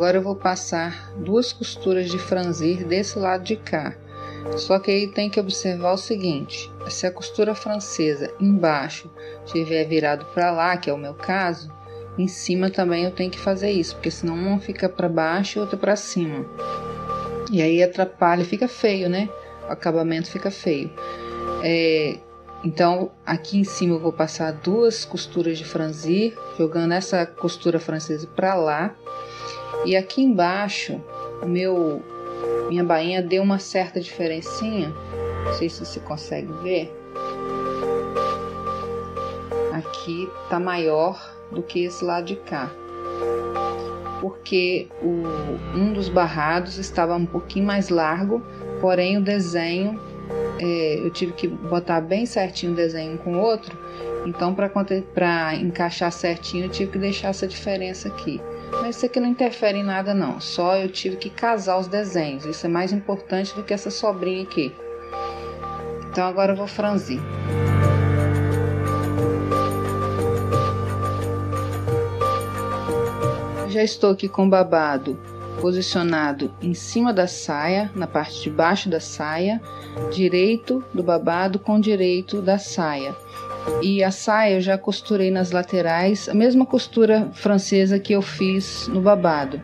Agora eu vou passar duas costuras de franzir desse lado de cá. Só que aí tem que observar o seguinte: se a costura francesa embaixo estiver virado para lá, que é o meu caso, em cima também eu tenho que fazer isso, porque senão uma fica para baixo e outra para cima. E aí atrapalha, fica feio, né? O acabamento fica feio. É, então, aqui em cima eu vou passar duas costuras de franzir, jogando essa costura francesa para lá. E aqui embaixo, meu minha bainha deu uma certa diferencinha. Não sei se você consegue ver. Aqui tá maior do que esse lado de cá. Porque o, um dos barrados estava um pouquinho mais largo, porém o desenho é, eu tive que botar bem certinho o desenho com o outro, então para encaixar certinho eu tive que deixar essa diferença aqui. Mas isso aqui não interfere em nada não, só eu tive que casar os desenhos, isso é mais importante do que essa sobrinha aqui. Então agora eu vou franzir. Já estou aqui com babado posicionado em cima da saia, na parte de baixo da saia, direito do babado com direito da saia. E a saia eu já costurei nas laterais, a mesma costura francesa que eu fiz no babado.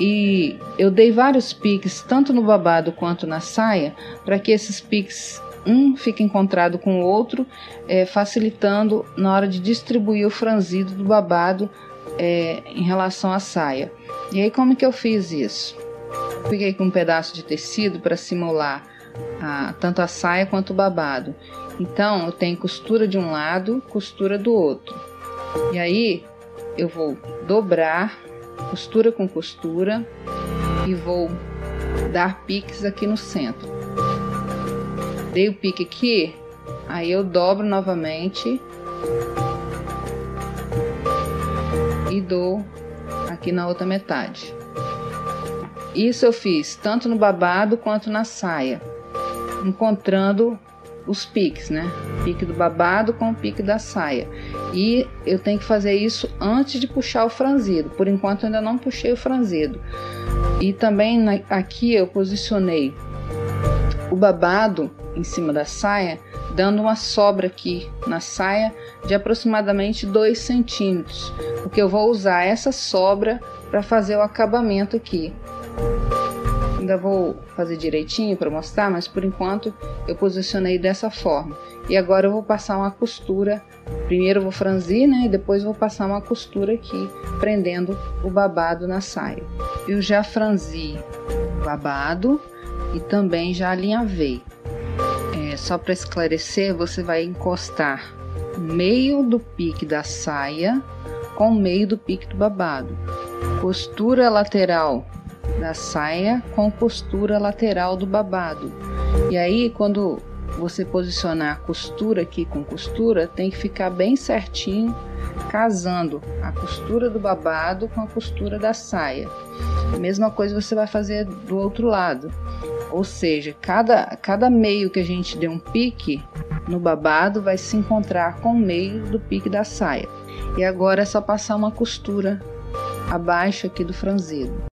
E eu dei vários piques, tanto no babado quanto na saia, para que esses piques um fique encontrado com o outro, é, facilitando na hora de distribuir o franzido do babado é, em relação à saia. E aí, como que eu fiz isso? Peguei com um pedaço de tecido para simular a, tanto a saia quanto o babado. Então, eu tenho costura de um lado, costura do outro. E aí, eu vou dobrar, costura com costura, e vou dar piques aqui no centro. Dei o pique aqui, aí eu dobro novamente e dou aqui na outra metade. Isso eu fiz tanto no babado quanto na saia, encontrando os piques, né? Pique do babado com o pique da saia. E eu tenho que fazer isso antes de puxar o franzido. Por enquanto ainda não puxei o franzido. E também aqui eu posicionei o babado em cima da saia, dando uma sobra aqui na saia de aproximadamente 2 centímetros, porque eu vou usar essa sobra para fazer o acabamento aqui. Ainda vou fazer direitinho para mostrar, mas por enquanto eu posicionei dessa forma. E agora eu vou passar uma costura. Primeiro vou franzir, né? E depois vou passar uma costura aqui, prendendo o babado na saia. Eu já franzi o babado e também já alinhavei. Só para esclarecer, você vai encostar meio do pique da saia com meio do pique do babado. Costura lateral da saia com costura lateral do babado. E aí, quando você posicionar a costura aqui com costura, tem que ficar bem certinho, casando a costura do babado com a costura da saia. A mesma coisa você vai fazer do outro lado. Ou seja, cada, cada meio que a gente dê um pique no babado vai se encontrar com o meio do pique da saia. E agora é só passar uma costura abaixo aqui do franzido.